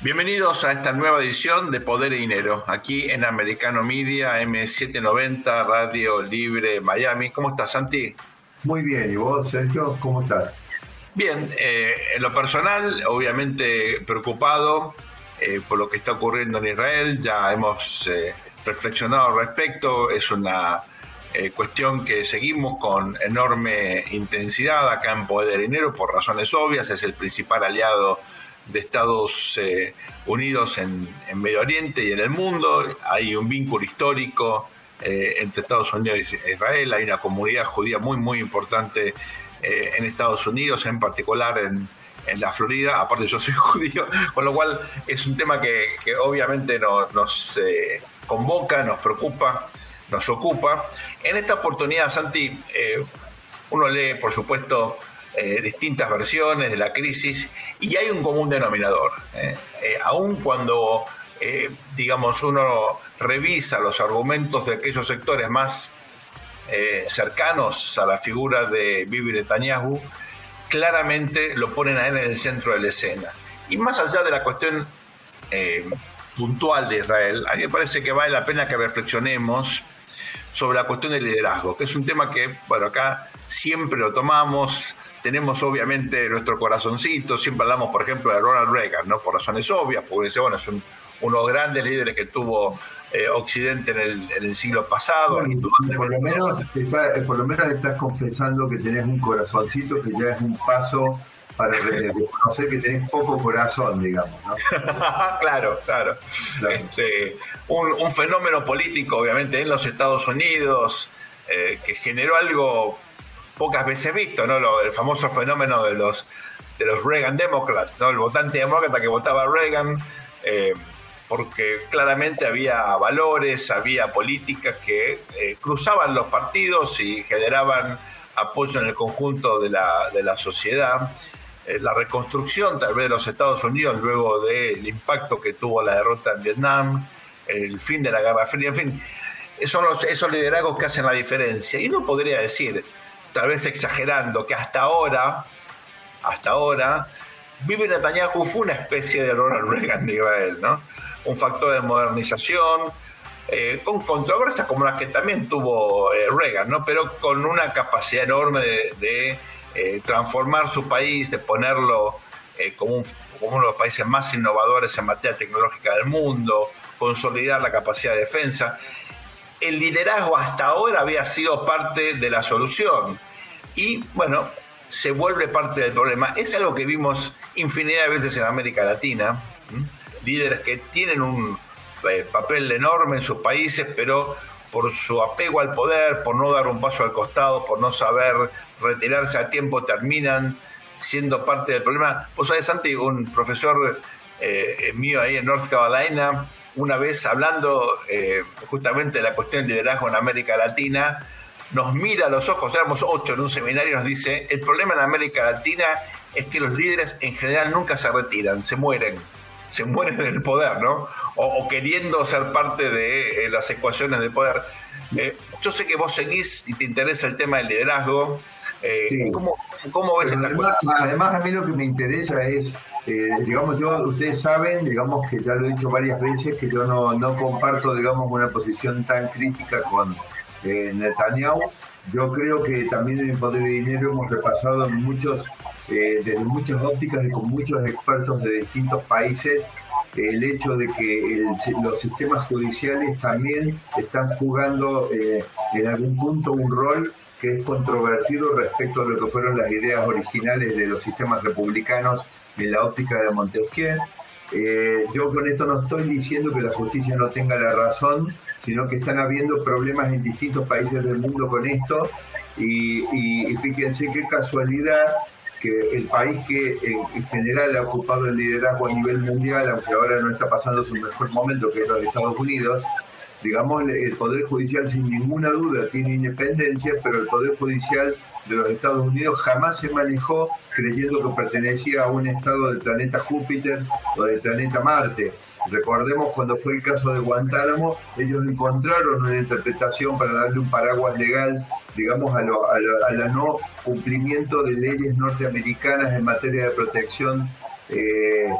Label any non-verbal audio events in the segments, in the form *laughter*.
Bienvenidos a esta nueva edición de Poder y Dinero, aquí en Americano Media, M790, Radio Libre Miami. ¿Cómo estás, Santi? Muy bien, ¿y vos, Sergio? ¿Cómo estás? Bien, eh, en lo personal, obviamente preocupado eh, por lo que está ocurriendo en Israel, ya hemos eh, reflexionado al respecto, es una cuestión que seguimos con enorme intensidad acá en Poder y Dinero por razones obvias, es el principal aliado de Estados eh, Unidos en, Medio Oriente y en el mundo. Hay un vínculo histórico eh, entre Estados Unidos e Israel. Hay una comunidad judía muy, muy importante eh, en Estados Unidos, en particular en, la Florida. Aparte, yo soy *laughs* judío, con lo cual es un tema que, obviamente nos convoca, nos preocupa, nos ocupa. En esta oportunidad, Santi, uno lee, por supuesto, distintas versiones de la crisis y hay un común denominador. ¿eh? Eh, aun cuando, digamos, uno revisa los argumentos de aquellos sectores más cercanos a la figura de Bibi Netanyahu, claramente lo ponen a él en el centro de la escena. Y más allá de la cuestión puntual de Israel, a mí me parece que vale la pena que reflexionemos sobre la cuestión del liderazgo, que es un tema que, bueno, acá siempre lo tomamos, tenemos obviamente nuestro corazoncito, siempre hablamos, por ejemplo, de Ronald Reagan, ¿no? Por razones obvias, porque dice, bueno, es uno de los grandes líderes que tuvo eh, Occidente en el, siglo pasado. por, lo menos, por lo menos estás confesando que tenés un corazoncito, que ya es un paso para reconocer que tenés poco corazón, digamos. ¿no? *laughs* claro, claro. Este, un, fenómeno político, obviamente, en los Estados Unidos, eh, que generó algo pocas veces visto, ¿no? el famoso fenómeno de los, de los Reagan Democrats, ¿no? El votante demócrata que votaba a Reagan, eh, porque claramente había valores, había políticas que eh, cruzaban los partidos y generaban apoyo en el conjunto de la, de la sociedad. Eh, la reconstrucción tal vez de los Estados Unidos luego del impacto que tuvo la derrota en Vietnam, el fin de la Guerra Fría, en fin, son los, esos liderazgos que hacen la diferencia. Y uno podría decir, tal vez exagerando, que hasta ahora, hasta ahora, Bibi Netanyahu fue una especie de Ronald *laughs* Reagan de Israel, ¿no? Un factor de modernización, eh, con controversias como las que también tuvo eh, Reagan, ¿no? Pero con una capacidad enorme de, eh, transformar su país, de ponerlo como, como uno de los países más innovadores en materia tecnológica del mundo, consolidar la capacidad de defensa el liderazgo hasta ahora había sido parte de la solución y bueno, se vuelve parte del problema. Es algo que vimos infinidad de veces en América Latina, líderes que tienen un eh, papel enorme en sus países, pero por su apego al poder, por no dar un paso al costado, por no saber retirarse a tiempo, terminan siendo parte del problema. Vos sabés, Santi, un profesor eh, mío ahí en North Carolina, una vez hablando eh, justamente de la cuestión del liderazgo en América Latina, nos mira a los ojos, éramos ocho en un seminario y nos dice, el problema en América Latina es que los líderes en general nunca se retiran, se mueren, se mueren en el poder, ¿no? O, queriendo ser parte de eh, las ecuaciones de poder. Eh, yo sé que vos seguís y te interesa el tema del liderazgo. ¿cómo, ves además, además, a mí lo que me interesa es eh, digamos, yo, ustedes saben, digamos que ya lo he dicho varias veces, que yo no, no comparto, digamos, una posición tan crítica con eh, Netanyahu. Yo creo que también en Poder de Dinero hemos repasado muchos, eh, desde muchas ópticas y con muchos expertos de distintos países el hecho de que los sistemas judiciales también están jugando en algún punto un rol que es controvertido respecto a lo que fueron las ideas originales de los sistemas republicanos en la óptica de Montesquieu. Eh, yo con esto no estoy diciendo que la justicia no tenga la razón, sino que están habiendo problemas en distintos países del mundo con esto. Y, fíjense qué casualidad que el país que en, general ha ocupado el liderazgo a nivel mundial, aunque ahora no está pasando su mejor momento, que es los Estados Unidos, digamos, el Poder Judicial sin ninguna duda tiene independencia, pero el Poder Judicial de los Estados Unidos jamás se manejó creyendo que pertenecía a un estado del planeta Júpiter o del planeta Marte. Recordemos cuando fue el caso de Guantánamo, ellos encontraron una interpretación para darle un paraguas legal, digamos, a, lo, la, no cumplimiento de leyes norteamericanas en materia de protección, eh,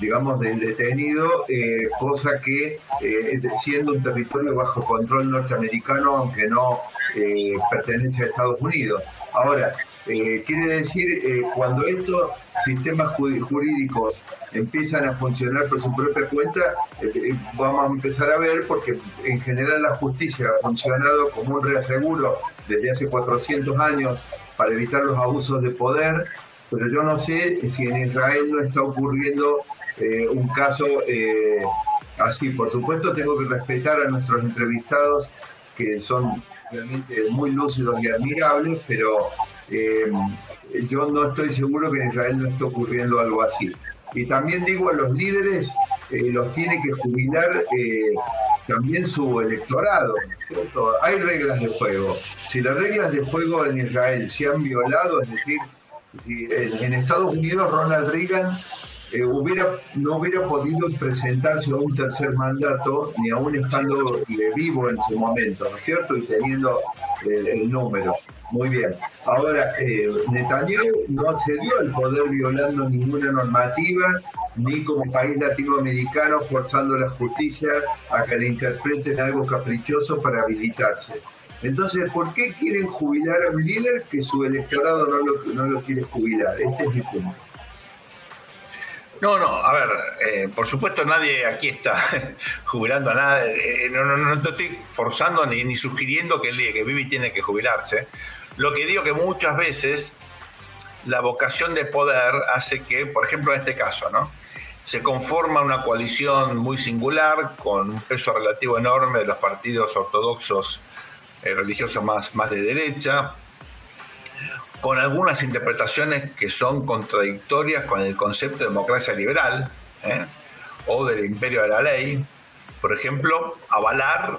digamos, del detenido, eh, cosa que eh, siendo un territorio bajo control norteamericano, aunque no eh, pertenece a Estados Unidos. Ahora, quiere decir, cuando estos sistemas jurídicos empiezan a funcionar por su propia cuenta, vamos a empezar a ver, porque en general la justicia ha funcionado como un reaseguro desde hace 400 años para evitar los abusos de poder, pero yo no sé si en Israel no está ocurriendo eh, un caso eh, así. Por supuesto, tengo que respetar a nuestros entrevistados, que son realmente muy lúcidos y admirables, pero eh, yo no estoy seguro que en Israel no esté ocurriendo algo así. Y también digo a los líderes, los tiene que jubilar también su electorado, Hay reglas de juego. Si las reglas de juego en Israel se han violado, es decir, en Estados Unidos Ronald Reagan eh, no hubiera podido presentarse a un tercer mandato, ni aún estando vivo en su momento, ¿no es cierto? Y teniendo el, número. Muy bien. Ahora, eh, Netanyahu no cedió el poder violando ninguna normativa, ni como país latinoamericano forzando la justicia a que le interpreten algo caprichoso para habilitarse. Entonces, ¿por qué quieren jubilar a un líder que su electorado no lo, no lo quiere jubilar? Este es mi punto. No, no, a ver, eh, por supuesto nadie aquí está *laughs* jubilando a nada, eh, no, no, no, estoy forzando ni, ni sugiriendo que, que Vivi tiene que jubilarse. Lo que digo que muchas veces la vocación de poder hace que, por ejemplo en este caso, ¿no? se conforma una coalición muy singular con un peso relativo enorme de los partidos ortodoxos eh, religiosos más, más de derecha, con algunas interpretaciones que son contradictorias con el concepto de democracia liberal ¿eh? o del imperio de la ley. Por ejemplo, avalar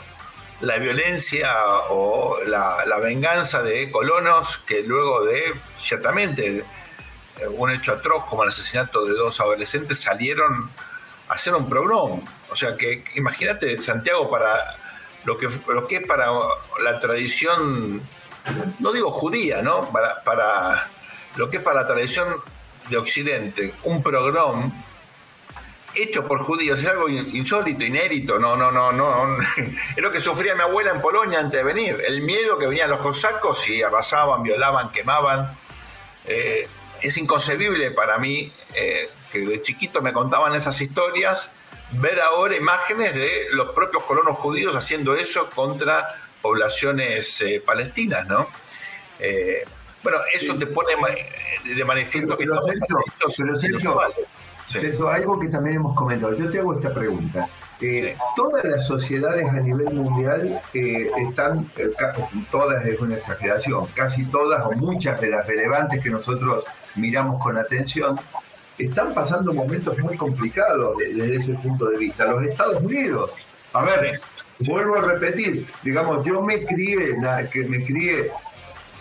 la violencia o la, venganza de colonos que luego de, ciertamente, un hecho atroz como el asesinato de dos adolescentes salieron a hacer un programa. O sea que imagínate Santiago para lo que, lo que es para la tradición no digo judía, ¿no? Para, lo que es para la tradición de Occidente, un programa hecho por judíos es algo insólito, inédito, no, no, no, no. *laughs* Es lo que sufría mi abuela en Polonia antes de venir. El miedo que venían los cosacos y arrasaban, violaban, quemaban. Eh, es inconcebible para mí eh, que de chiquito me contaban esas historias, ver ahora imágenes de los propios colonos judíos haciendo eso contra poblaciones eh, palestinas, ¿no? Eh, bueno, eso te pone de manifiesto que pero, algo que también hemos comentado. Yo te hago esta pregunta. Eh, todas las sociedades a nivel mundial están, todas es una exageración, casi todas o muchas de las relevantes que nosotros miramos con atención, están pasando momentos muy complicados desde ese punto de vista. Los Estados Unidos, a ver, vuelvo a repetir, digamos, yo me crié, que me crié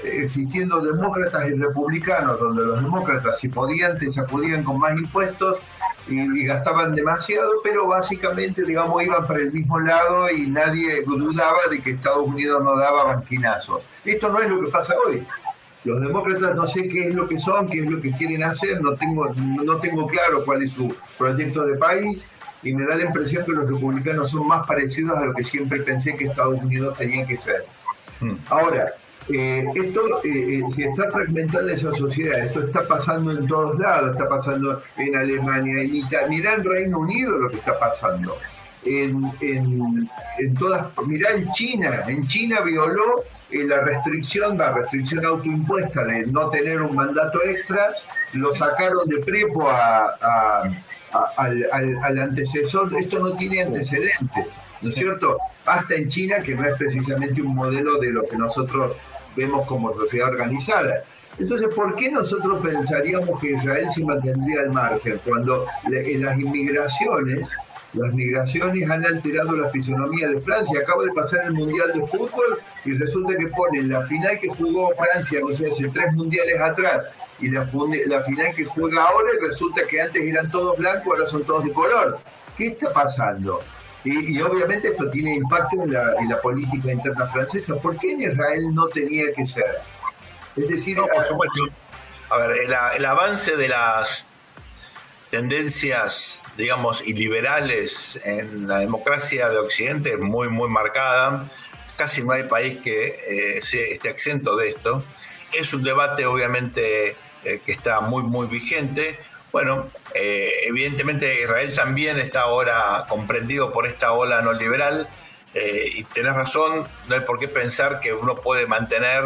existiendo demócratas y republicanos, donde los demócratas si podían te sacudían con más impuestos y, gastaban demasiado, pero básicamente, digamos, iban para el mismo lado y nadie dudaba de que Estados Unidos no daba banquinazos. Esto no es lo que pasa hoy. Los demócratas no sé qué es lo que son, qué es lo que quieren hacer, no tengo, no tengo claro cuál es su proyecto de país y me da la impresión que los republicanos son más parecidos a lo que siempre pensé que Estados Unidos tenía que ser. Hmm. Ahora, eh, esto, eh, eh, si está fragmentada esa sociedad, esto está pasando en todos lados, está pasando en Alemania, en Italia, mirá en Reino Unido lo que está pasando. En, en, todas, mirá en China, en China violó la restricción, la restricción autoimpuesta de no tener un mandato extra, lo sacaron de prepo a al, antecesor, esto no tiene antecedentes, ¿no es cierto? Hasta en China, que no es precisamente un modelo de lo que nosotros vemos como sociedad organizada. Entonces, ¿por qué nosotros pensaríamos que Israel se mantendría al margen cuando en las inmigraciones, las migraciones han alterado la fisonomía de Francia? Acaba de pasar el Mundial de Fútbol y resulta que ponen la final que jugó Francia, no sé, hace tres mundiales atrás, y la, final que juega ahora resulta que antes eran todos blancos, ahora son todos de color. ¿Qué está pasando? Y, obviamente esto tiene impacto en la, en la, política interna francesa. ¿Por qué en Israel no tenía que ser? Es decir, por supuesto. A ver, el, avance de las tendencias, digamos, iliberales en la democracia de Occidente muy, muy marcada. Casi no hay país que eh, esté exento de esto. Es un debate, obviamente, eh, que está muy, muy vigente. Bueno, eh, evidentemente Israel también está ahora comprendido por esta ola no liberal. y tenés razón, no hay por qué pensar que uno puede mantener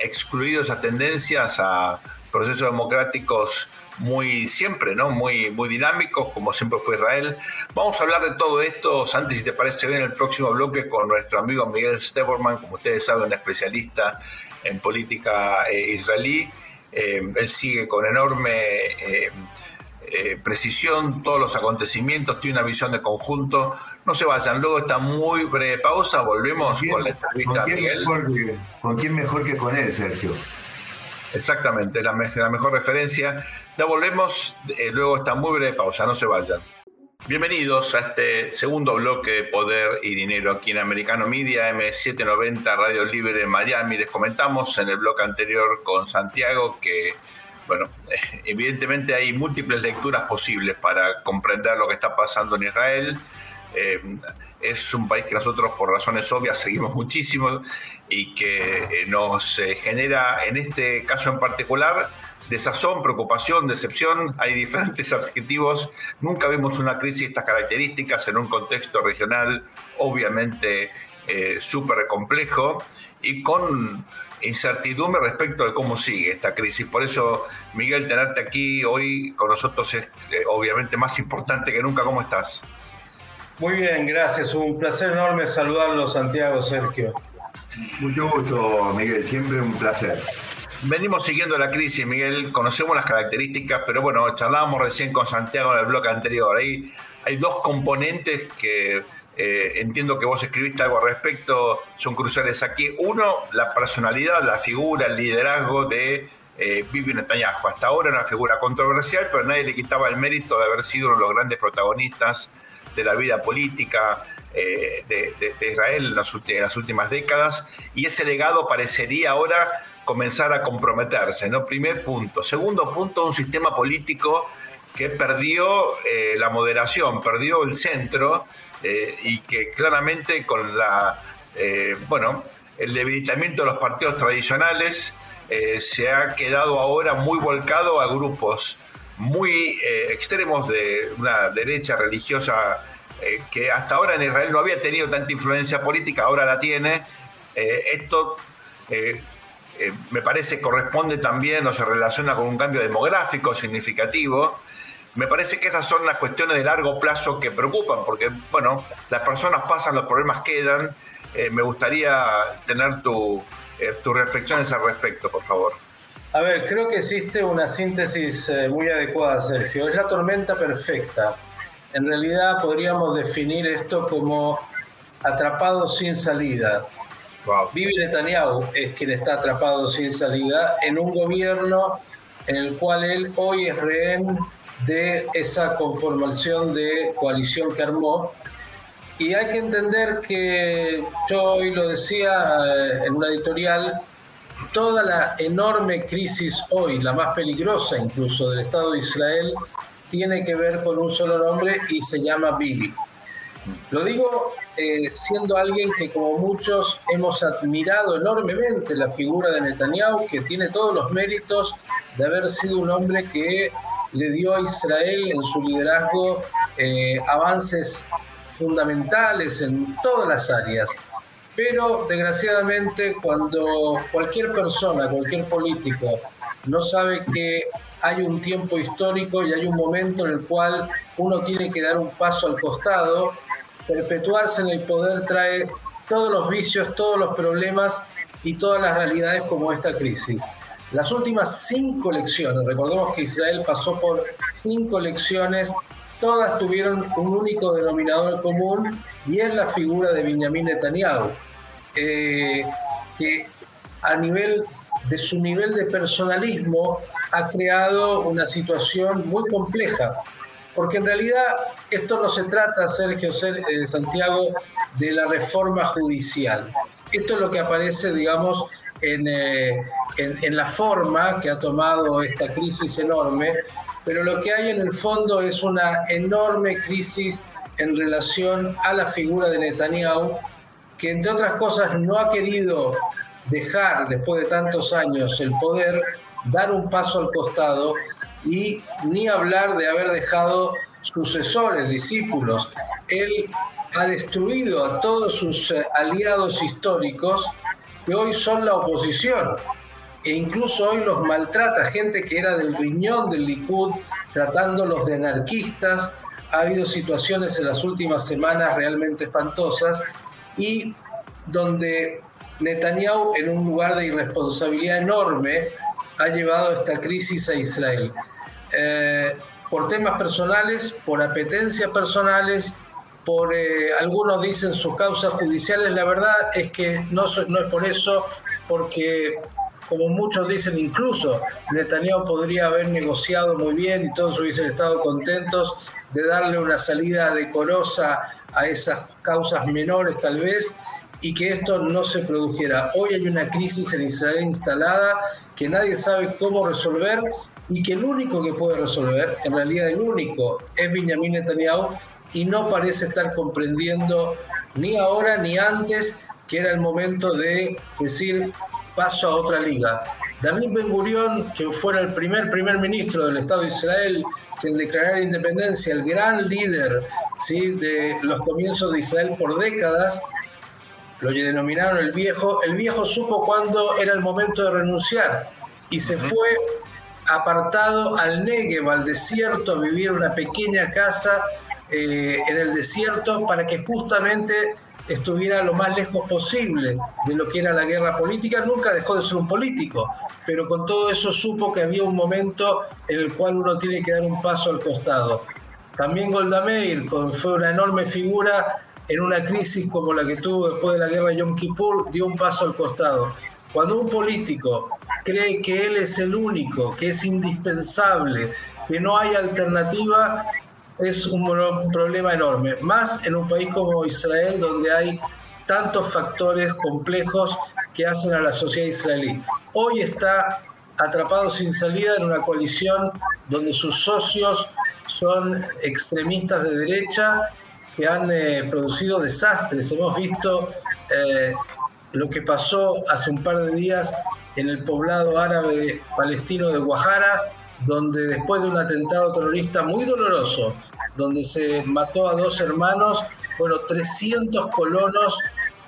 excluidos esas tendencias a procesos democráticos muy siempre, ¿no? Muy, muy dinámicos, como siempre fue Israel. Vamos a hablar de todo esto, Santi, si te parece bien, en el próximo bloque con nuestro amigo Miguel Steborman, como ustedes saben, un especialista en política eh, israelí. Eh, él sigue con enorme eh, precisión todos los acontecimientos, tiene una visión de conjunto. No se vayan, luego está muy breve pausa, volvemos con, la entrevista a Miguel. ¿Con quién mejor que con él, Sergio? Exactamente, la, la mejor referencia. Ya volvemos, eh, luego está muy breve pausa, no se vayan. Bienvenidos a este segundo bloque de Poder y Dinero aquí en Americano Media, M790 Radio Libre Miami. Les comentamos en el bloque anterior con Santiago que, bueno, evidentemente hay múltiples lecturas posibles para comprender lo que está pasando en Israel. Eh, es un país que nosotros por razones obvias *laughs* seguimos muchísimo y que eh, nos eh, genera en este caso en particular desazón, preocupación, decepción, hay diferentes *laughs* adjetivos. Nunca vemos una crisis de estas características en un contexto regional obviamente súper complejo y con incertidumbre respecto de cómo sigue esta crisis. Por eso, Miguel, tenerte aquí hoy con nosotros es obviamente más importante que nunca. ¿Cómo estás? Muy bien, gracias. Un placer enorme saludarlo, Santiago, Sergio. Mucho gusto, Miguel. Siempre un placer. Venimos siguiendo la crisis, Miguel. Conocemos las características, pero bueno, charlábamos recién con Santiago en el bloque anterior. Hay dos componentes que eh, entiendo que vos escribiste algo al respecto, son cruciales aquí. Uno, la personalidad, la figura, el liderazgo de eh, Bibi Netanyahu. Hasta ahora una figura controversial, pero nadie le quitaba el mérito de haber sido uno de los grandes protagonistas de la vida política eh, de, Israel en las, últimas décadas, y ese legado parecería ahora comenzar a comprometerse, ¿no? Primer punto. Segundo punto, un sistema político que perdió eh, la moderación, perdió el centro eh, y que claramente con la, bueno, el debilitamiento de los partidos tradicionales se ha quedado ahora muy volcado a grupos muy extremos de una derecha religiosa eh, que hasta ahora en Israel no había tenido tanta influencia política, ahora la tiene. Eh, esto me parece corresponde también o se relaciona con un cambio demográfico significativo. Me parece que esas son las cuestiones de largo plazo que preocupan, porque, bueno, las personas pasan, los problemas quedan. me gustaría tener tu, tus reflexiones al respecto, por favor. A ver, creo que existe una síntesis eh, muy adecuada, Sergio. Es la tormenta perfecta. En realidad podríamos definir esto como atrapado sin salida. Wow. Bibi Netanyahu es quien está atrapado sin salida en un gobierno en el cual él hoy es rehén de esa conformación de coalición que armó. Y hay que entender que yo hoy lo decía eh, en una editorial, toda la enorme crisis hoy, la más peligrosa incluso del Estado de Israel, tiene que ver con un solo nombre y se llama Bibi. Lo digo eh, siendo alguien que como muchos hemos admirado enormemente la figura de Netanyahu, que tiene todos los méritos de haber sido un hombre que le dio a Israel en su liderazgo eh, avances fundamentales en todas las áreas. Pero desgraciadamente cuando cualquier persona, cualquier político no sabe que hay un tiempo histórico y hay un momento en el cual uno tiene que dar un paso al costado, perpetuarse en el poder trae todos los vicios, todos los problemas y todas las realidades como esta crisis. Las últimas cinco elecciones, recordemos que Israel pasó por cinco elecciones, todas tuvieron un único denominador común y es la figura de Benjamin Netanyahu, eh, que a nivel de su nivel de personalismo ha creado una situación muy compleja. Porque en realidad esto no se trata, Sergio eh, Santiago, de la reforma judicial. Esto es lo que aparece, digamos, eh, en, en, la forma que ha tomado esta crisis enorme, pero lo que hay en el fondo es una enorme crisis en relación a la figura de Netanyahu, que entre otras cosas no ha querido dejar, después de tantos años, el poder, dar un paso al costado y ni hablar de haber dejado sucesores, discípulos. Él ha destruido a todos sus eh, aliados históricos que hoy son la oposición e incluso hoy los maltrata gente que era del riñón del Likud, tratándolos de anarquistas. Ha habido situaciones en las últimas semanas realmente espantosas y donde Netanyahu, en un lugar de irresponsabilidad enorme, ha llevado esta crisis a Israel. Eh, por temas personales, por apetencias personales, por eh, algunos dicen sus causas judiciales, la verdad es que no, no es por eso, porque como muchos dicen, incluso Netanyahu podría haber negociado muy bien y todos hubiesen estado contentos de darle una salida decorosa a esas causas menores tal vez y que esto no se produjera. Hoy hay una crisis en Israel instalada que nadie sabe cómo resolver y que el único que puede resolver, en realidad el único, es Benjamin Netanyahu y no parece estar comprendiendo ni ahora ni antes que era el momento de decir paso a otra liga. David Ben Gurion, que fuera el primer primer ministro del Estado de Israel, que declarara independencia, el gran líder ¿sí? de los comienzos de Israel por décadas, lo denominaron el viejo. El viejo supo cuándo era el momento de renunciar y se fue apartado al Negev, al desierto, a vivir en una pequeña casa eh, en el desierto para que justamente estuviera lo más lejos posible de lo que era la guerra política, nunca dejó de ser un político, pero con todo eso supo que había un momento en el cual uno tiene que dar un paso al costado. También Golda Meir fue una enorme figura en una crisis como la que tuvo después de la guerra de Yom Kippur, dio un paso al costado. Cuando un político cree que él es el único, que es indispensable, que no hay alternativa, es un problema enorme, más en un país como Israel donde hay tantos factores complejos que hacen a la sociedad israelí. Hoy está atrapado sin salida en una coalición donde sus socios son extremistas de derecha que han eh, producido desastres. Hemos visto eh, lo que pasó hace un par de días en el poblado árabe palestino de Guajara, donde después de un atentado terrorista muy doloroso, donde se mató a dos hermanos, bueno, 300 colonos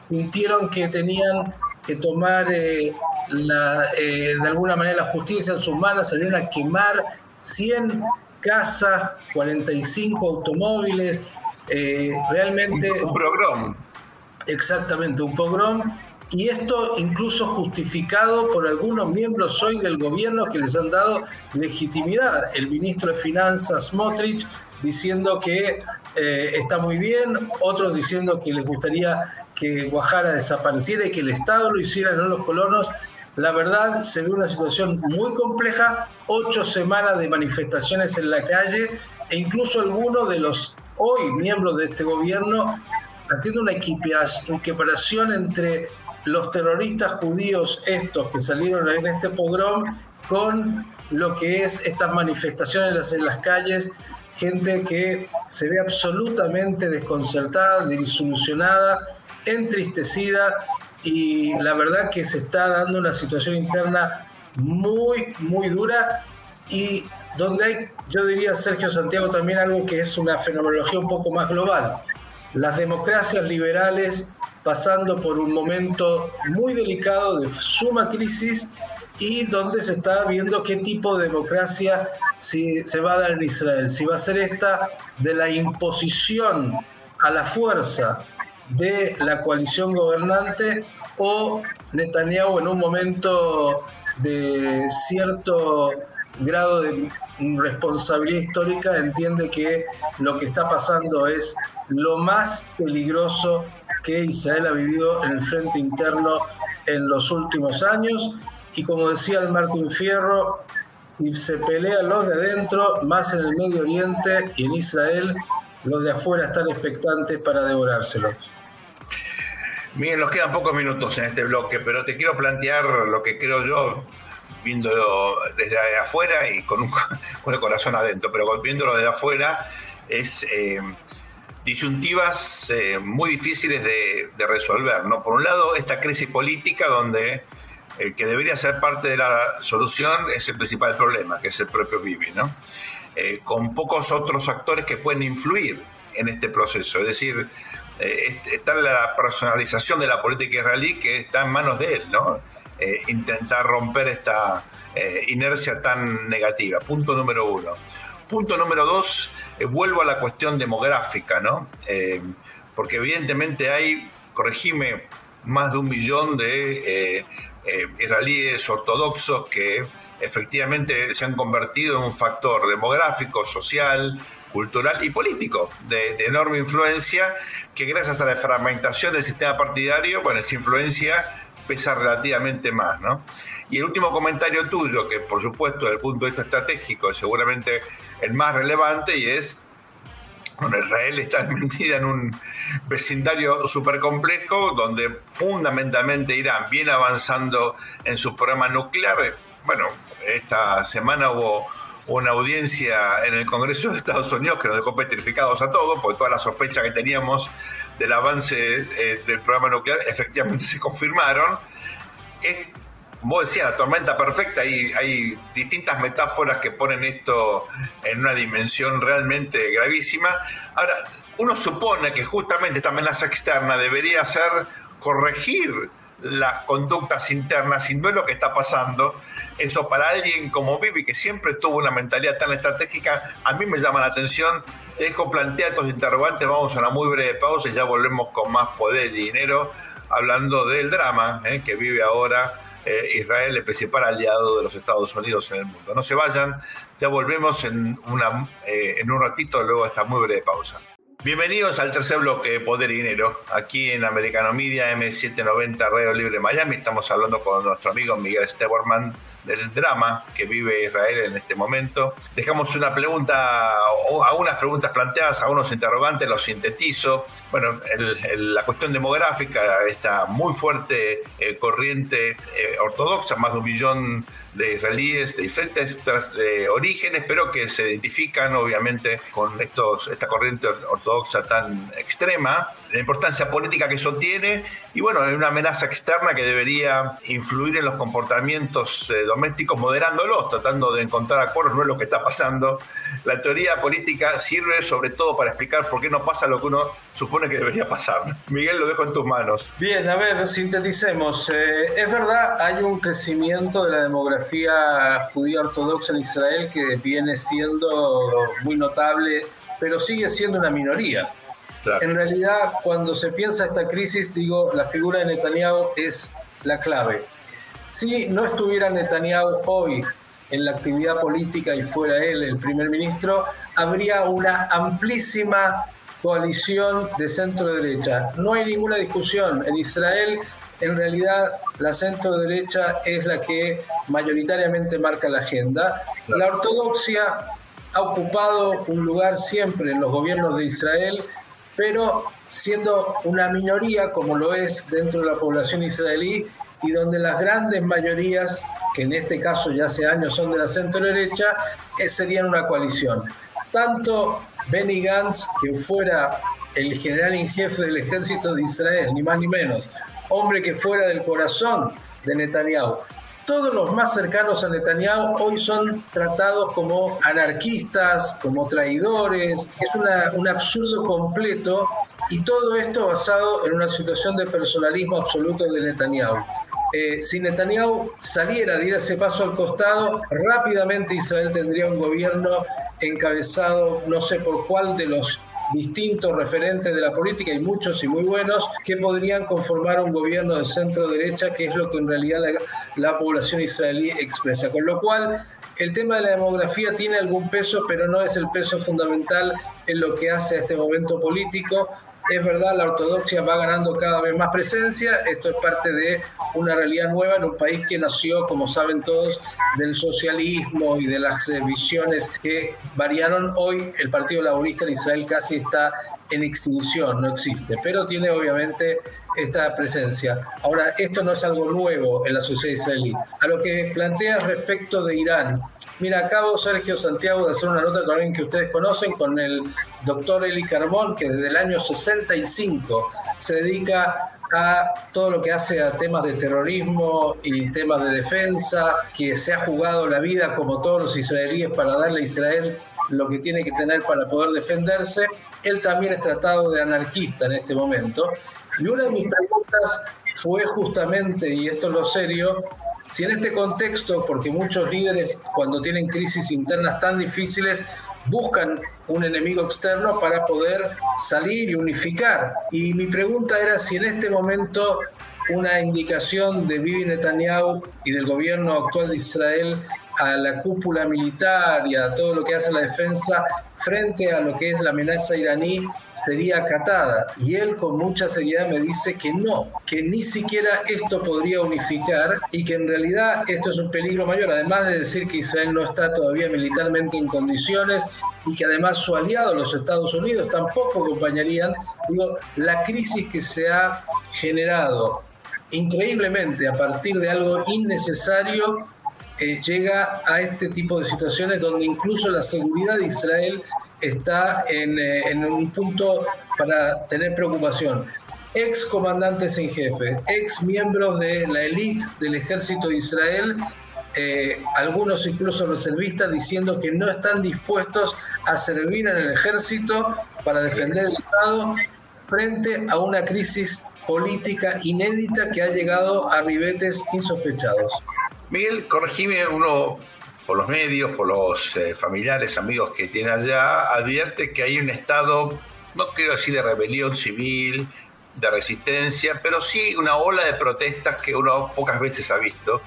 sintieron que tenían que tomar eh, la, eh, de alguna manera la justicia en sus manos, salieron a quemar 100 casas, 45 automóviles, eh, realmente... Un, un pogrom. Exactamente, un pogrom y esto incluso justificado por algunos miembros hoy del gobierno que les han dado legitimidad. El ministro de Finanzas, Smotrich, diciendo que eh, está muy bien, otros diciendo que les gustaría que Guajara desapareciera y que el Estado lo hiciera, no los colonos. La verdad, se ve una situación muy compleja, ocho semanas de manifestaciones en la calle e incluso algunos de los hoy miembros de este gobierno haciendo una equiparación entre los terroristas judíos estos que salieron en este pogrom con lo que es estas manifestaciones en las calles, gente que se ve absolutamente desconcertada, disolucionada, entristecida y la verdad que se está dando una situación interna muy, muy dura y donde hay, yo diría, Sergio Santiago, también algo que es una fenomenología un poco más global. Las democracias liberales pasando por un momento muy delicado de suma crisis y donde se está viendo qué tipo de democracia si, se va a dar en Israel. Si va a ser esta de la imposición a la fuerza de la coalición gobernante o Netanyahu en un momento de cierto grado de responsabilidad histórica entiende que lo que está pasando es lo más peligroso que Israel ha vivido en el frente interno en los últimos años y como decía el Martín Fierro, si se pelean los de adentro, más en el Medio Oriente y en Israel, los de afuera están expectantes para devorárselo. Miguel, nos quedan pocos minutos en este bloque, pero te quiero plantear lo que creo yo viéndolo desde afuera y con, un, *laughs* con el corazón adentro, pero viéndolo desde afuera es eh, disyuntivas eh, muy difíciles de, resolver. ¿no? Por un lado, esta crisis política donde el que debería ser parte de la solución es el principal problema, que es el propio Bibi, ¿no? Eh, con pocos otros actores que pueden influir en este proceso. Es decir, eh, está la personalización de la política israelí que está en manos de él, ¿no? Intentar romper esta inercia tan negativa. Punto número uno. Punto número dos, eh, vuelvo a la cuestión demográfica, ¿no? Eh, porque evidentemente hay, corregime, más de un millón de eh, israelíes ortodoxos que efectivamente se han convertido en un factor demográfico, social, cultural y político de, de, enorme influencia que gracias a la fragmentación del sistema partidario, bueno, esa influencia pesa relativamente más, ¿no? Y el último comentario tuyo, que por supuesto desde el punto de vista estratégico es seguramente el más relevante, y es, bueno, Israel está *laughs* metida en un vecindario súper complejo, donde fundamentalmente Irán viene avanzando en su programa nuclear. Bueno, esta semana hubo una audiencia en el Congreso de Estados Unidos que nos dejó petrificados a todos, porque todas las sospechas que teníamos del avance eh, del programa nuclear efectivamente *laughs* se confirmaron vos decías, la tormenta perfecta, y hay distintas metáforas que ponen esto en una dimensión realmente gravísima. Ahora, uno supone que justamente esta amenaza externa debería ser corregir las conductas internas y no es lo que está pasando. Eso para alguien como Vivi, que siempre tuvo una mentalidad tan estratégica, a mí me llama la atención. Te dejo plantear estos interrogantes, vamos a una muy breve pausa y ya volvemos con más poder y dinero, hablando del drama eh, que vive ahora eh, Israel, el principal aliado de los Estados Unidos en el mundo. No se vayan, ya volvemos en, una, eh, en un ratito, luego de esta muy breve pausa. Bienvenidos al tercer bloque de Poder y Dinero, aquí en Americano Media M790 Radio Libre Miami. Estamos hablando con nuestro amigo Miguel Steberman del drama que vive Israel en este momento. Dejamos una pregunta, o algunas preguntas planteadas, algunos interrogantes, los sintetizo. Bueno, la cuestión demográfica, esta muy fuerte eh, corriente eh, ortodoxa, más de un millón de israelíes de diferentes orígenes, pero que se identifican obviamente con estos, esta corriente ortodoxa tan extrema, la importancia política que eso tiene y bueno, hay una amenaza externa que debería influir en los comportamientos eh, domésticos, moderándolos, tratando de encontrar acuerdos, no es lo que está pasando. La teoría política sirve sobre todo para explicar por qué no pasa lo que uno supone que debería pasar. Miguel, lo dejo en tus manos. Bien, a ver, sinteticemos. Eh, es verdad, hay un crecimiento de la demografía judía ortodoxa en Israel que viene siendo muy notable, pero sigue siendo una minoría. En realidad, cuando se piensa esta crisis, digo, la figura de Netanyahu es la clave. Si no estuviera Netanyahu hoy en la actividad política y fuera él el primer ministro, habría una amplísima coalición de centro derecha. No hay ninguna discusión. En Israel, en realidad, la centro derecha es la que mayoritariamente marca la agenda. La ortodoxia ha ocupado un lugar siempre en los gobiernos de Israel pero siendo una minoría como lo es dentro de la población israelí y donde las grandes mayorías, que en este caso ya hace años son de la centro derecha, eh, serían una coalición. Tanto Benny Gantz, que fuera el general en jefe del ejército de Israel, ni más ni menos, hombre que fuera del corazón de Netanyahu, todos los más cercanos a Netanyahu hoy son tratados como anarquistas, como traidores. Es un absurdo completo y todo esto basado en una situación de personalismo absoluto de Netanyahu. Eh, si Netanyahu saliera, diera ese paso al costado, rápidamente Israel tendría un gobierno encabezado, no sé por cuál de los distintos referentes de la política y muchos y muy buenos que podrían conformar un gobierno de centro derecha, que es lo que en realidad la, población israelí expresa. Con lo cual, el tema de la demografía tiene algún peso, pero no es el peso fundamental en lo que hace a este momento político. Es verdad, la ortodoxia va ganando cada vez más presencia. Esto es parte de una realidad nueva en un país que nació, como saben todos, del socialismo y de las visiones que variaron. Hoy el Partido Laborista en Israel casi está en extinción, no existe, pero tiene obviamente esta presencia. Ahora, esto no es algo nuevo en la sociedad israelí. A lo que planteas respecto de Irán, Mira, acabo, Sergio Santiago, de hacer una nota con alguien que ustedes conocen, con el doctor Eli Carmón, que desde el año 65 se dedica a todo lo que hace a temas de terrorismo y temas de defensa, que se ha jugado la vida como todos los israelíes para darle a Israel lo que tiene que tener para poder defenderse. Él también es tratado de anarquista en este momento. Y una de mis preguntas fue justamente, y esto es lo serio, si en este contexto, porque muchos líderes cuando tienen crisis internas tan difíciles, buscan un enemigo externo para poder salir y unificar. Y mi pregunta era si en este momento una indicación de Bibi Netanyahu y del gobierno actual de Israel a la cúpula militar y a todo lo que hace la defensa frente a lo que es la amenaza iraní sería acatada. Y él con mucha seriedad me dice que no, que ni siquiera esto podría unificar y que en realidad esto es un peligro mayor, además de decir que Israel no está todavía militarmente en condiciones y que además su aliado, los Estados Unidos, tampoco acompañarían, digo, la crisis que se ha generado increíblemente a partir de algo innecesario llega a este tipo de situaciones donde incluso la seguridad de Israel está en, eh, un punto para tener preocupación. Ex comandantes en jefe, ex miembros de la élite del ejército de Israel, eh, algunos incluso reservistas diciendo que no están dispuestos a servir en el ejército para defender el Estado frente a una crisis política inédita que ha llegado a ribetes insospechados. Miguel, corregime uno por los medios, por los eh, familiares, amigos que tiene allá, advierte que hay un estado, no quiero decir de rebelión civil, de resistencia, pero sí una ola de protestas que uno pocas veces ha visto.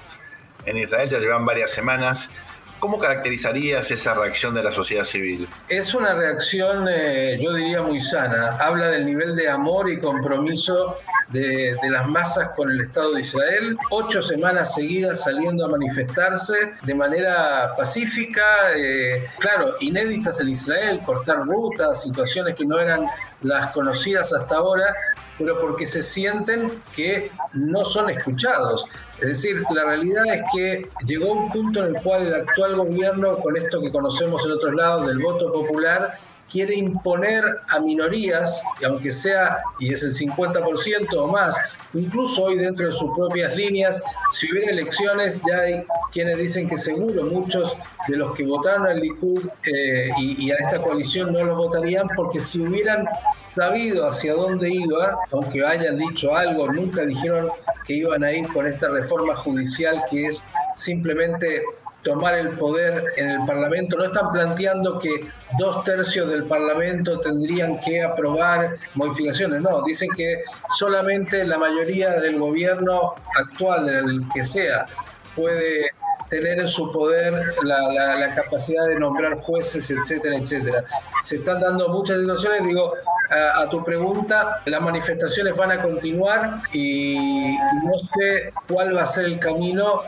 En Israel ya llevan varias semanas. ¿Cómo caracterizarías esa reacción de la sociedad civil? Es una reacción, eh, yo diría, muy sana. Habla del nivel de amor y compromiso de, las masas con el Estado de Israel, ocho semanas seguidas saliendo a manifestarse de manera pacífica, eh, claro, inéditas en Israel, cortar rutas, situaciones que no eran las conocidas hasta ahora, pero porque se sienten que no son escuchados. Es decir, la realidad es que llegó un punto en el cual el actual gobierno, con esto que conocemos en otros lados del voto popular, quiere imponer a minorías, aunque sea, y es el 50% o más, incluso hoy dentro de sus propias líneas, si hubiera elecciones, ya hay quienes dicen que seguro muchos de los que votaron al Likud eh, y, a esta coalición no los votarían porque si hubieran sabido hacia dónde iba, aunque hayan dicho algo, nunca dijeron que iban a ir con esta reforma judicial que es simplemente tomar el poder en el Parlamento. No están planteando que dos tercios del Parlamento tendrían que aprobar modificaciones, no, dicen que solamente la mayoría del gobierno actual, del que sea, puede tener en su poder la, capacidad de nombrar jueces, etcétera, etcétera. Se están dando muchas situaciones, digo, a, a, tu pregunta, las manifestaciones van a continuar y no sé cuál va a ser el camino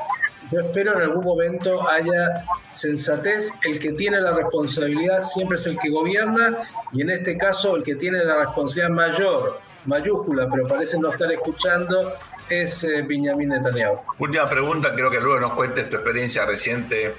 yo espero en algún momento haya sensatez. El que tiene la responsabilidad siempre es el que gobierna y en este caso el que tiene la responsabilidad mayor, mayúscula, pero parece no estar escuchando, es eh, Benjamin Netanyahu. Última pregunta, creo que luego nos cuentes tu experiencia reciente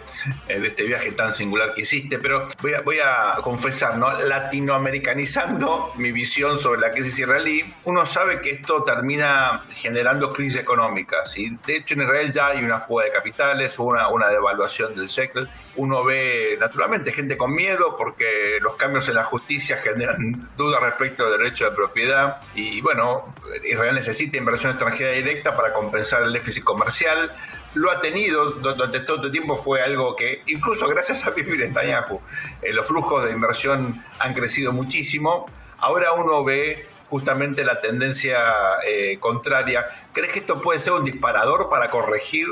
eh, de este viaje tan singular que hiciste, pero voy a, voy a confesar, ¿no? latinoamericanizando mi visión sobre la crisis israelí, uno sabe que esto termina generando crisis económicas. Y de hecho en Israel ya hay una fuga de capitales, una, una devaluación del shekel. Uno ve naturalmente gente con miedo porque los cambios en la justicia generan dudas respecto del derecho de propiedad. Y bueno, Israel necesita inversión extranjera directa para compensar el déficit comercial. Lo ha tenido durante todo este tiempo, fue algo que, incluso gracias a *laughs* Bibi Netanyahu, eh, los flujos de inversión han crecido muchísimo. Ahora uno ve justamente la tendencia eh, contraria. ¿Crees que esto puede ser un disparador para corregir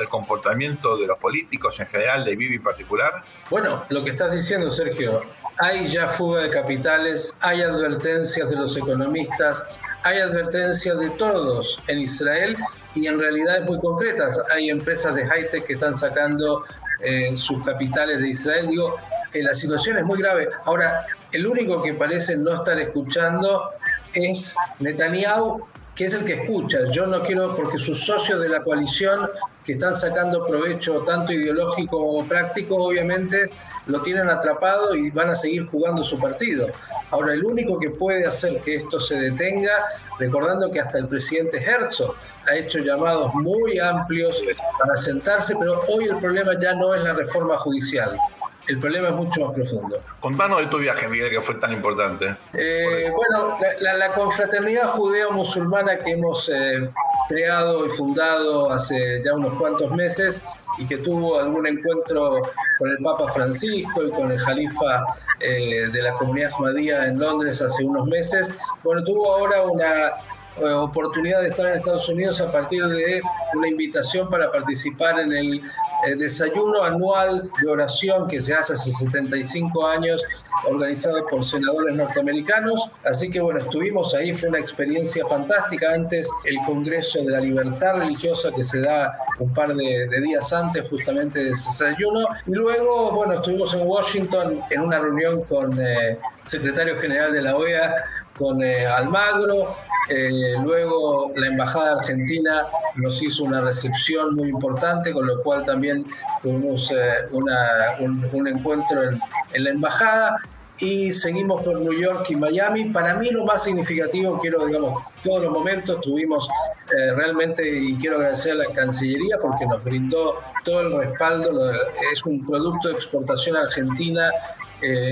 el comportamiento de los políticos en general, de Bibi en particular? Bueno, lo que estás diciendo, Sergio, hay ya fuga de capitales, hay advertencias de los economistas, hay advertencias de todos en Israel y en realidades muy concretas. Hay empresas de high-tech que están sacando eh, sus capitales de Israel. Digo, la situación es muy grave. Ahora, el único que parece no estar escuchando es Netanyahu, que es el que escucha. Yo no quiero, porque sus socios de la coalición que están sacando provecho tanto ideológico como práctico, obviamente lo tienen atrapado y van a seguir jugando su partido. Ahora, el único que puede hacer que esto se detenga, recordando que hasta el presidente Herzog ha hecho llamados muy amplios para sentarse, pero hoy el problema ya no es la reforma judicial. El problema es mucho más profundo. Contanos de tu viaje, Miguel, que fue tan importante. Eh, bueno, la, confraternidad judeo-musulmana que hemos eh, creado y fundado hace ya unos cuantos meses y que tuvo algún encuentro con el Papa Francisco y con el Jalifa eh, de la comunidad Ahmadía en Londres hace unos meses. Bueno, tuvo ahora una oportunidad de estar en Estados Unidos a partir de una invitación para participar en el el desayuno anual de oración que se hace hace 75 años, organizado por senadores norteamericanos. Así que bueno, estuvimos ahí, fue una experiencia fantástica. Antes el Congreso de la Libertad Religiosa que se da un par de, días antes justamente de ese desayuno. Y luego, bueno, estuvimos en Washington en una reunión con eh, secretario general de la OEA, con eh, Almagro, eh, luego la Embajada Argentina nos hizo una recepción muy importante, con lo cual también tuvimos eh, un, encuentro en, la Embajada y seguimos por New York y Miami. Para mí lo más significativo, quiero, digamos, todos los momentos tuvimos eh, realmente, y quiero agradecer a la Cancillería porque nos brindó todo el respaldo, es un producto de exportación argentina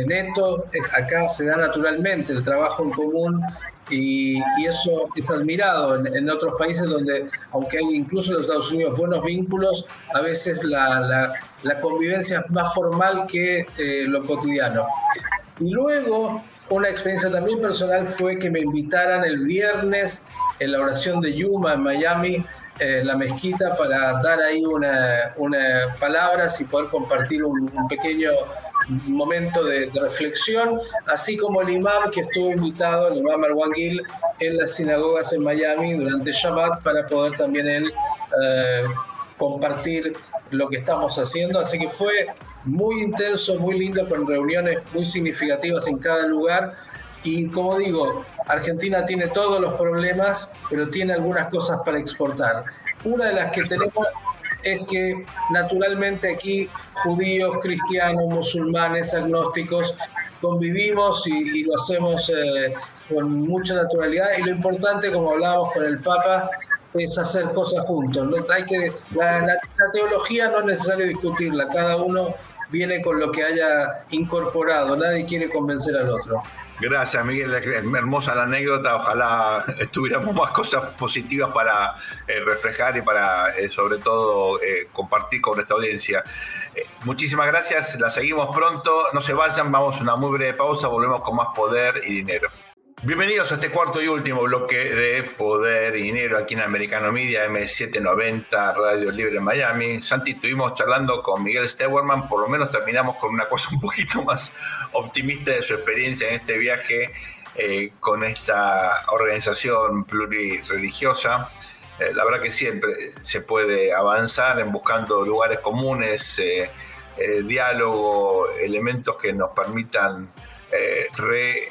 neto, acá se da naturalmente el trabajo en común y, eso es admirado en, otros países donde, aunque hay incluso en los Estados Unidos buenos vínculos, a veces la, la, convivencia es más formal que eh, lo cotidiano. Y luego, una experiencia también personal fue que me invitaran el viernes en la oración de Yuma en Miami, en la mezquita, para dar ahí una, una palabras y poder compartir un, pequeño momento de, reflexión, así como el imam que estuvo invitado, el imam Marwan Gil, en las sinagogas en Miami durante Shabbat para poder también él eh, compartir lo que estamos haciendo. Así que fue muy intenso, muy lindo, con reuniones muy significativas en cada lugar. Y como digo, Argentina tiene todos los problemas, pero tiene algunas cosas para exportar. Una de las que tenemos es que naturalmente aquí judíos, cristianos, musulmanes, agnósticos, convivimos y, lo hacemos eh, con mucha naturalidad y lo importante, como hablábamos con el Papa, es hacer cosas juntos. ¿no? Hay que, la, teología no es necesario discutirla, cada uno viene con lo que haya incorporado, nadie quiere convencer al otro. Gracias, Miguel. Hermosa la anécdota. Ojalá tuviéramos más cosas positivas para eh, reflejar y para, eh, sobre todo, eh, compartir con nuestra audiencia. muchísimas gracias. La seguimos pronto. No se vayan. Vamos a una muy breve pausa. Volvemos con más poder y dinero. Bienvenidos a este cuarto y último bloque de Poder y Dinero aquí en Americano Media M790 Radio Libre en Miami. Santi, estuvimos charlando con Miguel Stewerman, por lo menos terminamos con una cosa *laughs* un poquito más optimista de su experiencia en este viaje eh, con esta organización plurireligiosa. Eh, la verdad que siempre se puede avanzar en buscando lugares comunes, eh, diálogo, elementos que nos permitan re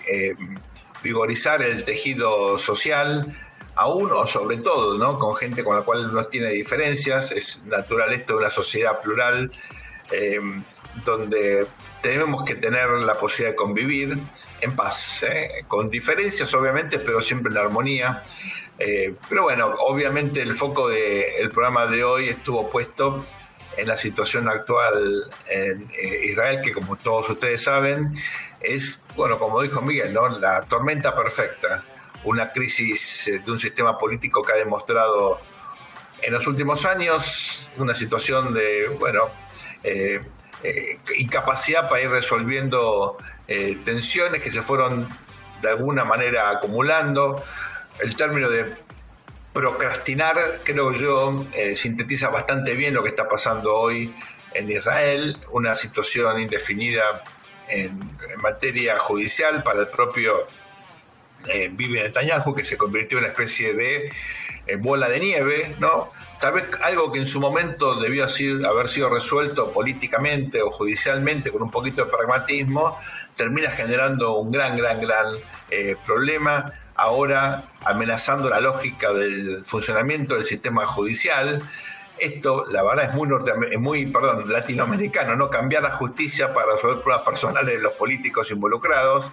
vigorizar el tejido social, aún o sobre todo, ¿no? con gente con la cual no tiene diferencias. Es natural esto de una sociedad plural, em, donde tenemos que tener la posibilidad de convivir en paz, ¿eh? con diferencias obviamente, pero siempre en armonía. Eh, pero bueno, obviamente el foco del programa de hoy estuvo puesto en la situación actual en eh, Israel, que como todos ustedes saben, es, bueno, como dijo Miguel, ¿no? la tormenta perfecta, una crisis eh, de un sistema político que ha demostrado en los últimos años una situación de, bueno, eh, incapacidad para ir resolviendo tensiones que se fueron de alguna manera acumulando. El término de procrastinar, creo yo, eh, sintetiza bastante bien lo que está pasando hoy en Israel, una situación indefinida en, materia judicial para el propio eh, vive Netanyahu, que se convirtió en una especie de eh, bola de nieve, ¿no? Tal vez algo que en su momento debió haber sido resuelto políticamente o judicialmente con un poquito de pragmatismo, termina generando un gran, gran, gran eh, problema, ahora amenazando la lógica del funcionamiento del sistema judicial. Esto, la verdad, es muy, muy perdón, latinoamericano, ¿no? Cambiar la justicia para resolver problemas personales de los políticos involucrados.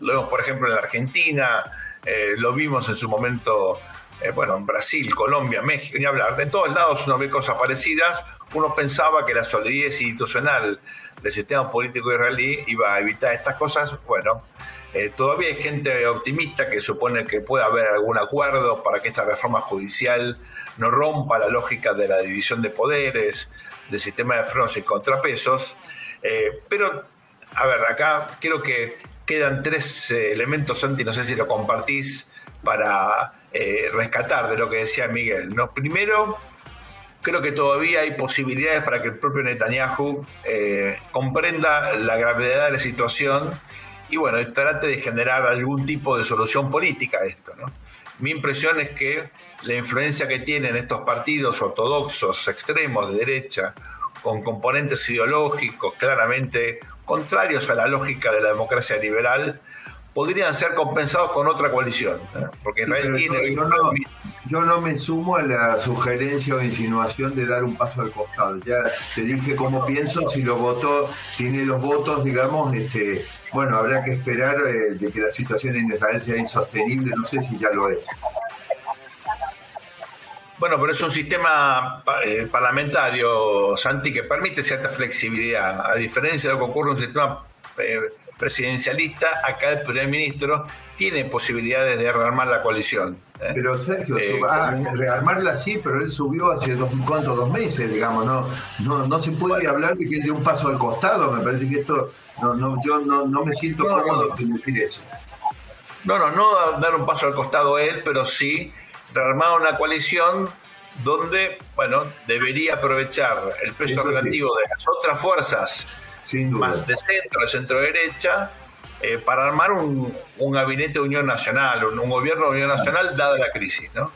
Lo vemos, por ejemplo, en la Argentina, eh, lo vimos en su momento eh, bueno, en Brasil, Colombia, México, ni hablar, de todos lados uno ve cosas parecidas. Uno pensaba que la solidez institucional del sistema político israelí iba a evitar estas cosas. Bueno, eh, todavía hay gente optimista que supone que puede haber algún acuerdo para que esta reforma judicial no rompa la lógica de la división de poderes, del sistema de frenos y contrapesos. Eh, pero, a ver, acá creo que quedan tres elementos, Santi, no sé si lo compartís, para eh, rescatar de lo que decía Miguel. ¿no? Primero, creo que todavía hay posibilidades para que el propio Netanyahu eh, comprenda la gravedad de la situación y bueno, trate de generar algún tipo de solución política a esto. Mi impresión es que la influencia que tienen estos partidos ortodoxos, extremos, de derecha, con componentes ideológicos claramente contrarios a la lógica de la democracia liberal, podrían ser compensados con otra coalición, ¿eh? porque Israel tiene... Yo no, me sumo a la sugerencia o insinuación de dar un paso al costado. Ya te dije cómo pienso, si lo votó, tiene los votos, digamos, este, bueno, habrá que esperar eh, de que la situación en Israel sea insostenible, no sé si ya lo es. Bueno, pero es un sistema eh, parlamentario, Santi, que permite cierta flexibilidad, a diferencia de lo que ocurre en un sistema presidencialista, acá el primer ministro tiene posibilidades de rearmar la coalición. ¿eh? Pero Sergio, eh, ah, rearmarla sí, pero él subió hace dos, ¿cuántos? dos meses, digamos, no, no, no se puede hablar de que él dé un paso al costado, me parece que esto, no, no, yo no, no me siento cómodo en decir eso. No, no, no dar un paso al costado él, pero sí rearmar una coalición donde, bueno, debería aprovechar el peso relativo de las otras fuerzas más de centro, de centro derecha, eh, para armar un, gabinete de unión nacional, un, gobierno de unión nacional dada la crisis, ¿no?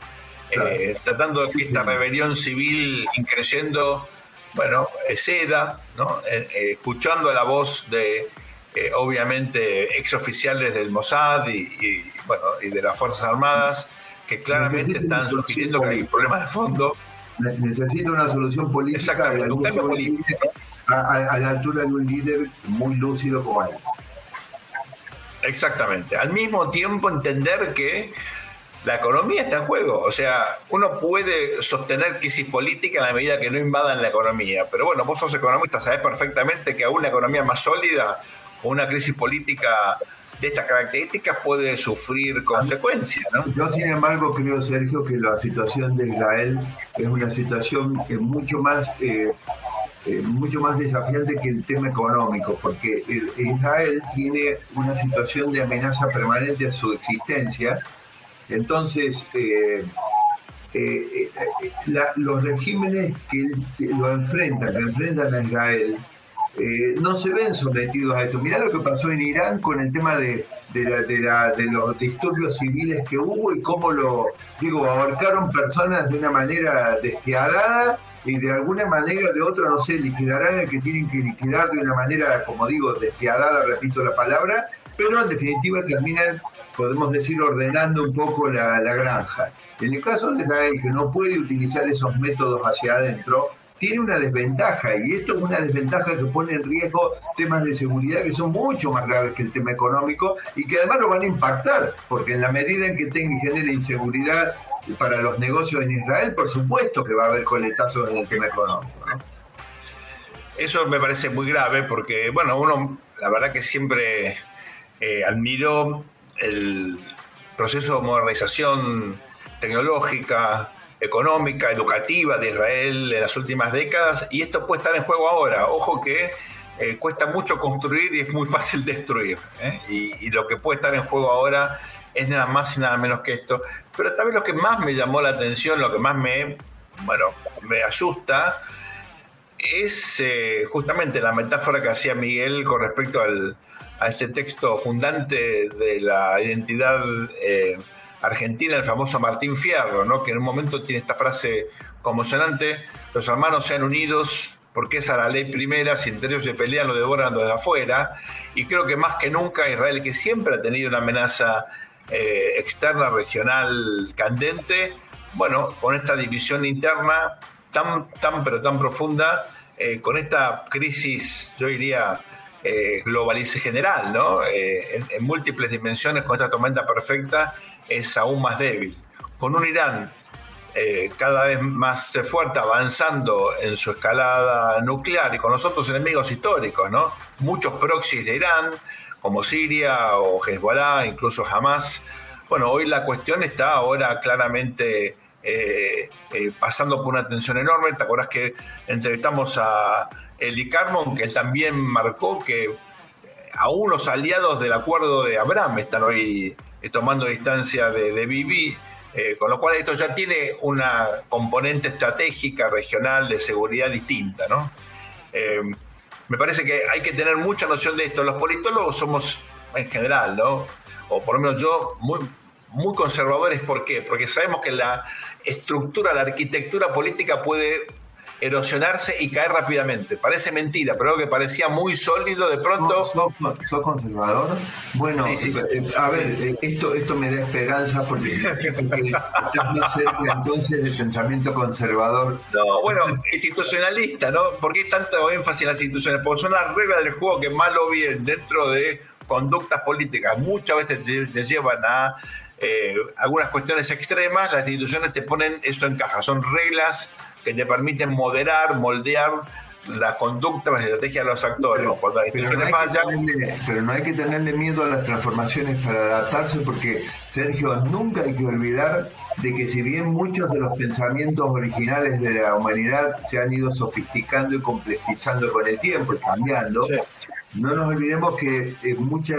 Eh, tratando de que esta rebelión civil increciendo, bueno, ceda, ¿no? Eh, escuchando la voz de, obviamente, exoficiales del Mossad y, bueno, y de las Fuerzas Armadas, que claramente están sugiriendo que hay problemas de fondo. Necesita una solución política. Exactamente, un cambio político a, la altura de un líder muy lúcido como él. Exactamente. Al mismo tiempo entender que la economía está en juego. O sea, uno puede sostener crisis política en la medida que no invadan la economía. Pero bueno, vos sos economista, sabés perfectamente que aún una economía más sólida o una crisis política de estas características puede sufrir consecuencias. ¿no? Yo, sin embargo, creo, Sergio, que la situación de Israel es una situación mucho más eh, eh, mucho más desafiante que el tema económico, porque Israel tiene una situación de amenaza permanente a su existencia. Entonces, eh, eh, los regímenes que lo enfrentan, que enfrentan a Israel, no se ven sometidos a esto. Mirá lo que pasó en Irán con el tema de, de, los disturbios civiles que hubo y cómo lo, digo, abarcaron personas de una manera despiadada y de alguna manera o de otra, no sé, liquidarán el que tienen que liquidar de una manera, como digo, despiadada, repito la palabra, pero en definitiva terminan, podemos decir, ordenando un poco la, granja. En el caso de Israel, que no puede utilizar esos métodos hacia adentro, tiene una desventaja y esto es una desventaja que pone en riesgo temas de seguridad que son mucho más graves que el tema económico y que además lo van a impactar, porque en la medida en que tenga y genere inseguridad para los negocios en Israel, por supuesto que va a haber coletazos en el tema económico. Eso me parece muy grave porque, bueno, uno, la verdad que siempre eh, admiró el proceso de modernización tecnológica, económica, educativa de Israel en las últimas décadas y esto puede estar en juego ahora. Ojo que eh, cuesta mucho construir y es muy fácil destruir. ¿eh? Y, y, lo que puede estar en juego ahora es nada más y nada menos que esto. Pero también lo que más me llamó la atención, lo que más me, bueno, me asusta, es eh, justamente la metáfora que hacía Miguel con respecto al, a este texto fundante de la identidad eh, argentina, el famoso Martín Fierro, ¿no? que en un momento tiene esta frase conmocionante, los hermanos sean unidos porque esa es la ley primera, si entre ellos se pelean lo devoran desde afuera, y creo que más que nunca Israel, que siempre ha tenido una amenaza eh, externa, regional, candente, bueno, con esta división interna tan, tan pero tan profunda, eh, con esta crisis, yo diría, eh, globalice general, ¿no? en, múltiples dimensiones, con esta tormenta perfecta, es aún más débil. Con un Irán eh, cada vez más fuerte, avanzando en su escalada nuclear y con los otros enemigos históricos, ¿no? Muchos proxies de Irán, como Siria o Hezbollah, incluso Hamas. Bueno, hoy la cuestión está ahora claramente eh, eh, pasando por una tensión enorme. ¿Te acuerdas que entrevistamos a Eli Carmon, que también marcó que aún los aliados del acuerdo de Abraham están hoy tomando distancia de, de Bibi? Eh, con lo cual esto ya tiene una componente estratégica regional de seguridad distinta, ¿no? Me parece que hay que tener mucha noción de esto. Los politólogos somos en general, ¿no? O por lo menos yo, muy, muy conservadores. ¿Por qué? Porque sabemos que la estructura, la arquitectura política puede erosionarse y caer rápidamente. Parece mentira, pero algo que parecía muy sólido, de pronto... ¿Sos, conservador? Bueno, eh, a ver, eh, esto, esto me da esperanza porque, *laughs* estás más cerca entonces de pensamiento conservador. No, bueno, institucionalista, ¿no? ¿Por qué tanto énfasis en las instituciones? Porque son las reglas del juego que mal o bien dentro de conductas políticas muchas veces te, llevan a eh, algunas cuestiones extremas, las instituciones te ponen eso en caja, son reglas que te permiten moderar, moldear la conducta, la estrategia de los actores. Pero, Cuando las instituciones no fallan. pero no hay que tenerle miedo a las transformaciones para adaptarse, porque, Sergio, nunca hay que olvidar de que si bien muchos de los pensamientos originales de la humanidad se han ido sofisticando y complejizando con el tiempo y cambiando, no nos olvidemos que eh, mucha,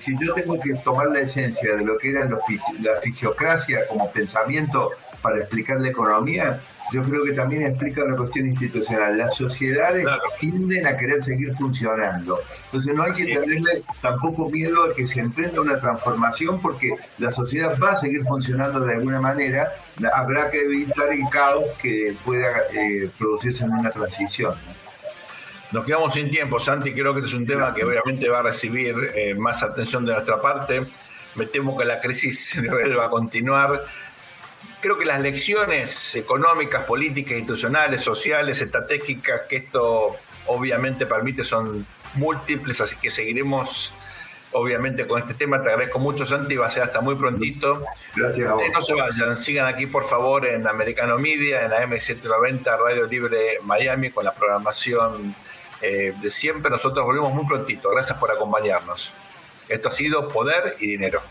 si yo tengo que tomar la esencia de lo que era la fisiocracia como pensamiento para explicar la economía, yo creo que también explica la cuestión institucional. Las sociedades tienden a querer seguir funcionando. Entonces no hay que tenerle tampoco miedo a que se emprenda una transformación porque la sociedad va a seguir funcionando de alguna manera. Habrá que evitar el caos que pueda eh, producirse en una transición. Nos quedamos sin tiempo, Santi. Creo que este es un tema que obviamente va a recibir eh, más atención de nuestra parte. Me temo que la crisis *laughs* va a continuar creo que las lecciones económicas, políticas, institucionales, sociales, estratégicas que esto obviamente permite son múltiples, así que seguiremos obviamente con este tema. Te agradezco mucho, Santi, va a ser hasta muy prontito. Gracias. A no se vayan, sigan aquí por favor en Americano Media, en la M790, Radio Libre Miami, con la programación eh, de siempre. Nosotros volvemos muy prontito. Gracias por acompañarnos. Esto ha sido Poder y Dinero.